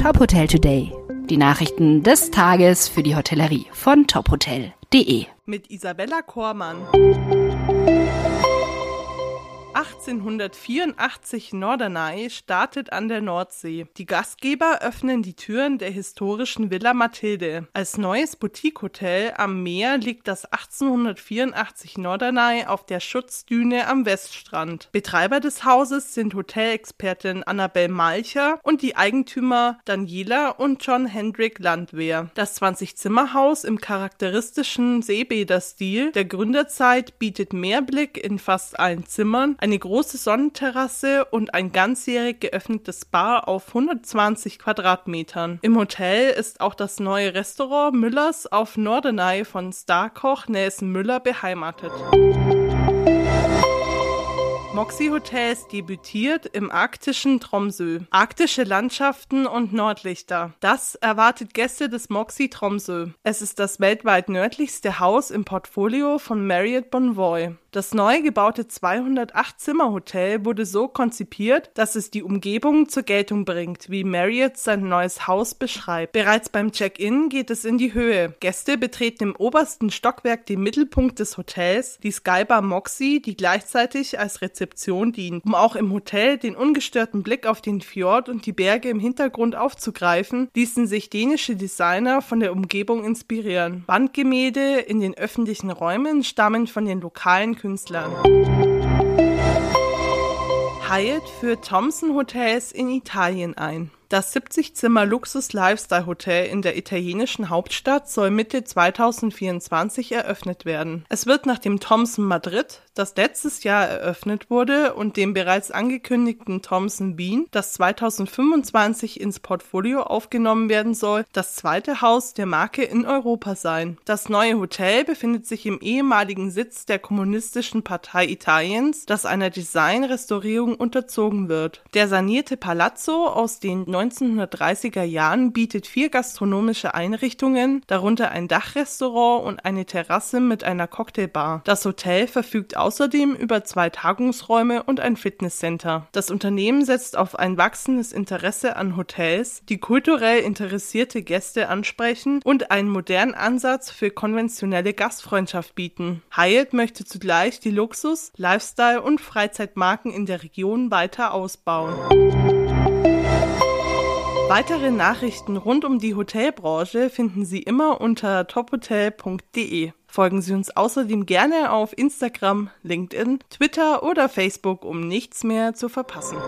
Top Hotel Today. Die Nachrichten des Tages für die Hotellerie von tophotel.de. Mit Isabella Kormann. 1884 Norderney startet an der Nordsee. Die Gastgeber öffnen die Türen der historischen Villa Mathilde. Als neues Boutique-Hotel am Meer liegt das 1884 Norderney auf der Schutzdüne am Weststrand. Betreiber des Hauses sind Hotelexpertin Annabel Malcher und die Eigentümer Daniela und John Hendrik Landwehr. Das 20-Zimmer-Haus im charakteristischen Seebäder-Stil der Gründerzeit bietet Mehrblick in fast allen Zimmern, eine große Sonnenterrasse und ein ganzjährig geöffnetes Bar auf 120 Quadratmetern. Im Hotel ist auch das neue Restaurant Müllers auf Norderney von Starkoch Nelson Müller beheimatet. Moxie Hotels debütiert im arktischen Tromsø. Arktische Landschaften und Nordlichter. Das erwartet Gäste des Moxie Tromsø. Es ist das weltweit nördlichste Haus im Portfolio von Marriott Bonvoy. Das neu gebaute 208-Zimmer-Hotel wurde so konzipiert, dass es die Umgebung zur Geltung bringt, wie Marriott sein neues Haus beschreibt. Bereits beim Check-in geht es in die Höhe. Gäste betreten im obersten Stockwerk den Mittelpunkt des Hotels, die Skybar Moxie, die gleichzeitig als Rezeption dient. Um auch im Hotel den ungestörten Blick auf den Fjord und die Berge im Hintergrund aufzugreifen, ließen sich dänische Designer von der Umgebung inspirieren. Wandgemälde in den öffentlichen Räumen stammen von den lokalen Künstlern. Hyatt führt Thompson Hotels in Italien ein. Das 70-Zimmer-Luxus-Lifestyle-Hotel in der italienischen Hauptstadt soll Mitte 2024 eröffnet werden. Es wird nach dem Thomson Madrid, das letztes Jahr eröffnet wurde, und dem bereits angekündigten Thomson Wien, das 2025 ins Portfolio aufgenommen werden soll, das zweite Haus der Marke in Europa sein. Das neue Hotel befindet sich im ehemaligen Sitz der Kommunistischen Partei Italiens, das einer Designrestaurierung unterzogen wird. Der sanierte Palazzo aus den 1930er Jahren bietet vier gastronomische Einrichtungen, darunter ein Dachrestaurant und eine Terrasse mit einer Cocktailbar. Das Hotel verfügt außerdem über zwei Tagungsräume und ein Fitnesscenter. Das Unternehmen setzt auf ein wachsendes Interesse an Hotels, die kulturell interessierte Gäste ansprechen und einen modernen Ansatz für konventionelle Gastfreundschaft bieten. Hyatt möchte zugleich die Luxus-, Lifestyle- und Freizeitmarken in der Region weiter ausbauen. Weitere Nachrichten rund um die Hotelbranche finden Sie immer unter tophotel.de. Folgen Sie uns außerdem gerne auf Instagram, LinkedIn, Twitter oder Facebook, um nichts mehr zu verpassen.